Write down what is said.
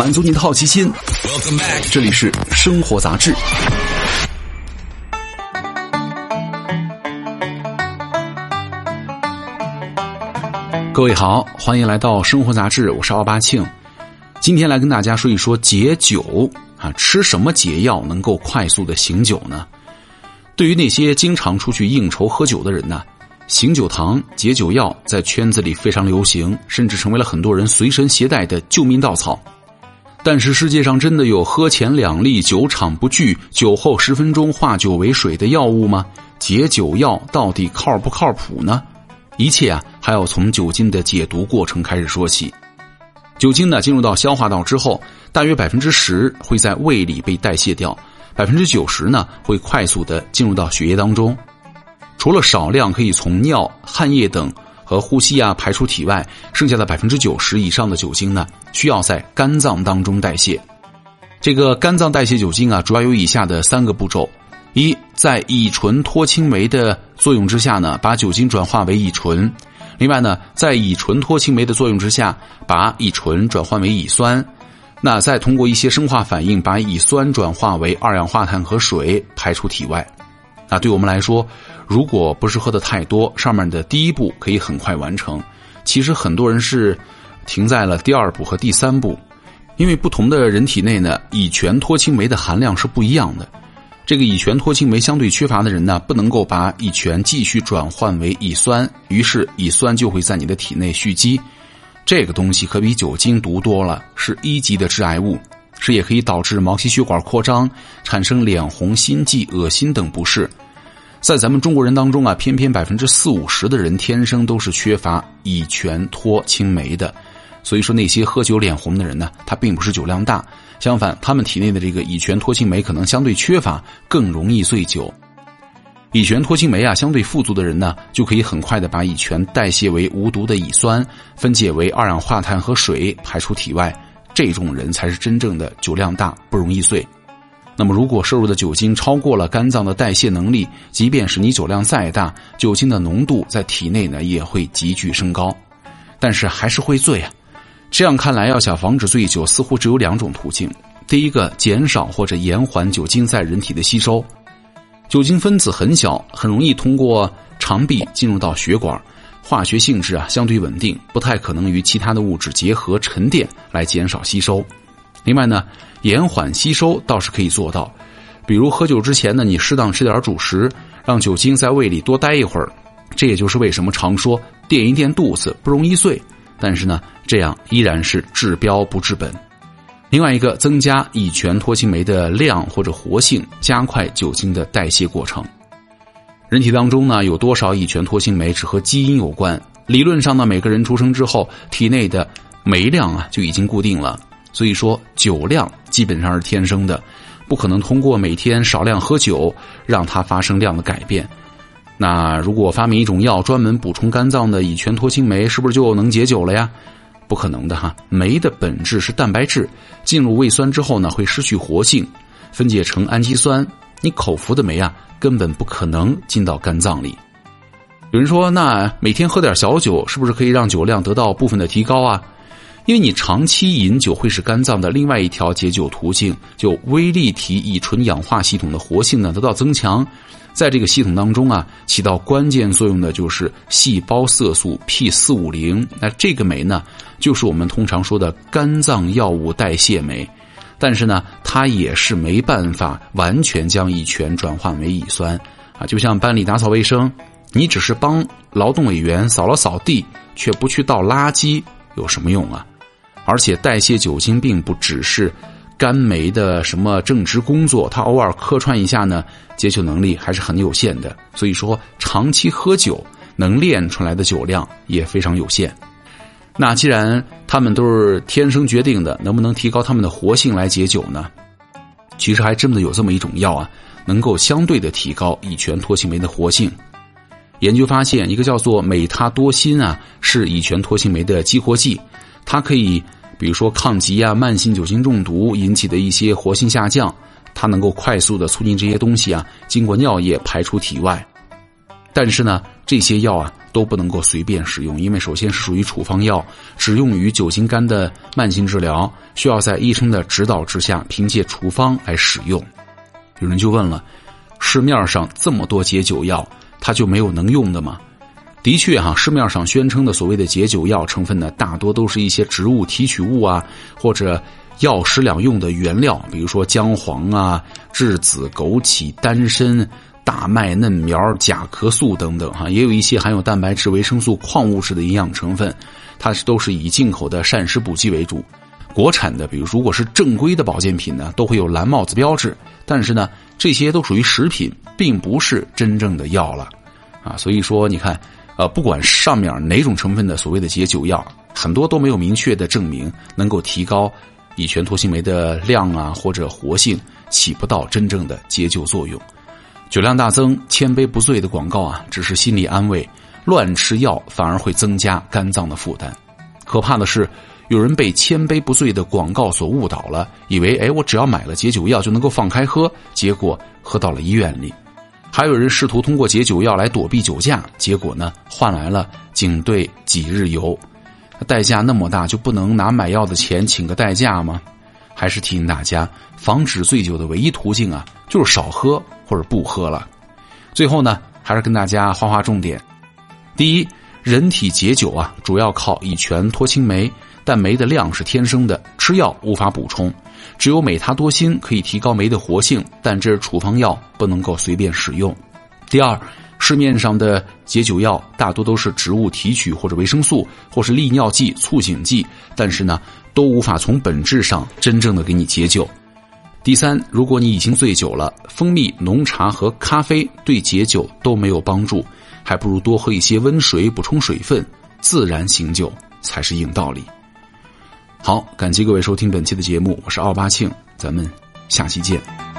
满足你的好奇心。这里是生活杂志。各位好，欢迎来到生活杂志，我是奥巴庆。今天来跟大家说一说解酒啊，吃什么解药能够快速的醒酒呢？对于那些经常出去应酬喝酒的人呢？醒酒糖、解酒药在圈子里非常流行，甚至成为了很多人随身携带的救命稻草。但是世界上真的有喝前两粒酒场不惧，酒后十分钟化酒为水的药物吗？解酒药到底靠不靠谱呢？一切啊，还要从酒精的解毒过程开始说起。酒精呢，进入到消化道之后，大约百分之十会在胃里被代谢掉，百分之九十呢会快速的进入到血液当中。除了少量可以从尿、汗液等和呼吸啊排出体外，剩下的百分之九十以上的酒精呢，需要在肝脏当中代谢。这个肝脏代谢酒精啊，主要有以下的三个步骤：一，在乙醇脱氢酶的作用之下呢，把酒精转化为乙醇；另外呢，在乙醇脱氢酶的作用之下，把乙醇转换为乙酸；那再通过一些生化反应，把乙酸转化为二氧化碳和水排出体外。那对我们来说，如果不是喝的太多，上面的第一步可以很快完成。其实很多人是停在了第二步和第三步，因为不同的人体内呢，乙醛脱氢酶的含量是不一样的。这个乙醛脱氢酶相对缺乏的人呢，不能够把乙醛继续转换为乙酸，于是乙酸就会在你的体内蓄积。这个东西可比酒精毒多了，是一级的致癌物，是也可以导致毛细血管扩张，产生脸红、心悸、恶心等不适。在咱们中国人当中啊，偏偏百分之四五十的人天生都是缺乏乙醛脱氢酶的，所以说那些喝酒脸红的人呢，他并不是酒量大，相反，他们体内的这个乙醛脱氢酶可能相对缺乏，更容易醉酒。乙醛脱氢酶啊，相对富足的人呢，就可以很快的把乙醛代谢为无毒的乙酸，分解为二氧化碳和水排出体外，这种人才是真正的酒量大，不容易醉。那么，如果摄入的酒精超过了肝脏的代谢能力，即便是你酒量再大，酒精的浓度在体内呢也会急剧升高，但是还是会醉啊。这样看来，要想防止醉酒，似乎只有两种途径：第一个，减少或者延缓酒精在人体的吸收。酒精分子很小，很容易通过肠壁进入到血管，化学性质啊相对稳定，不太可能与其他的物质结合沉淀来减少吸收。另外呢。延缓吸收倒是可以做到，比如喝酒之前呢，你适当吃点主食，让酒精在胃里多待一会儿。这也就是为什么常说垫一垫肚子不容易醉。但是呢，这样依然是治标不治本。另外一个，增加乙醛脱氢酶的量或者活性，加快酒精的代谢过程。人体当中呢，有多少乙醛脱氢酶只和基因有关。理论上呢，每个人出生之后，体内的酶量啊就已经固定了。所以说，酒量基本上是天生的，不可能通过每天少量喝酒让它发生量的改变。那如果发明一种药专门补充肝脏的乙醛脱氢酶，是不是就能解酒了呀？不可能的哈，酶的本质是蛋白质，进入胃酸之后呢，会失去活性，分解成氨基酸。你口服的酶啊，根本不可能进到肝脏里。有人说，那每天喝点小酒，是不是可以让酒量得到部分的提高啊？因为你长期饮酒会使肝脏的另外一条解酒途径，就微粒体乙醇氧化系统的活性呢得到增强，在这个系统当中啊，起到关键作用的就是细胞色素 P 四五零。那这个酶呢，就是我们通常说的肝脏药物代谢酶，但是呢，它也是没办法完全将乙醛转化为乙酸啊。就像班里打扫卫生，你只是帮劳动委员扫了扫地，却不去倒垃圾，有什么用啊？而且代谢酒精并不只是肝酶的什么正职工作，它偶尔客串一下呢，解酒能力还是很有限的。所以说，长期喝酒能练出来的酒量也非常有限。那既然他们都是天生决定的，能不能提高他们的活性来解酒呢？其实还真的有这么一种药啊，能够相对的提高乙醛脱氢酶的活性。研究发现，一个叫做美他多辛啊，是乙醛脱氢酶的激活剂。它可以，比如说抗击啊、慢性酒精中毒引起的一些活性下降，它能够快速的促进这些东西啊经过尿液排出体外。但是呢，这些药啊都不能够随便使用，因为首先是属于处方药，只用于酒精肝的慢性治疗，需要在医生的指导之下，凭借处方来使用。有人就问了，市面上这么多解酒药，它就没有能用的吗？的确哈，市面上宣称的所谓的解酒药成分呢，大多都是一些植物提取物啊，或者药食两用的原料，比如说姜黄啊、栀子、枸杞、丹参、大麦嫩苗、甲壳素等等哈，也有一些含有蛋白质、维生素、矿物质的营养成分，它是都是以进口的膳食补剂为主。国产的，比如如果是正规的保健品呢，都会有蓝帽子标志，但是呢，这些都属于食品，并不是真正的药了，啊，所以说你看。呃，不管上面哪种成分的所谓的解酒药，很多都没有明确的证明能够提高乙醛脱氢酶的量啊，或者活性，起不到真正的解酒作用。酒量大增，千杯不醉的广告啊，只是心理安慰，乱吃药反而会增加肝脏的负担。可怕的是，有人被千杯不醉的广告所误导了，以为哎，我只要买了解酒药就能够放开喝，结果喝到了医院里。还有人试图通过解酒药来躲避酒驾，结果呢，换来了警队几日游，代价那么大，就不能拿买药的钱请个代驾吗？还是提醒大家，防止醉酒的唯一途径啊，就是少喝或者不喝了。最后呢，还是跟大家划划重点：第一，人体解酒啊，主要靠乙醛脱氢酶。但酶的量是天生的，吃药无法补充。只有美他多辛可以提高酶的活性，但这是处方药，不能够随便使用。第二，市面上的解酒药大多都是植物提取或者维生素，或是利尿剂、促醒剂，但是呢，都无法从本质上真正的给你解酒。第三，如果你已经醉酒了，蜂蜜、浓茶和咖啡对解酒都没有帮助，还不如多喝一些温水补充水分，自然醒酒才是硬道理。好，感谢各位收听本期的节目，我是奥巴庆，咱们下期见。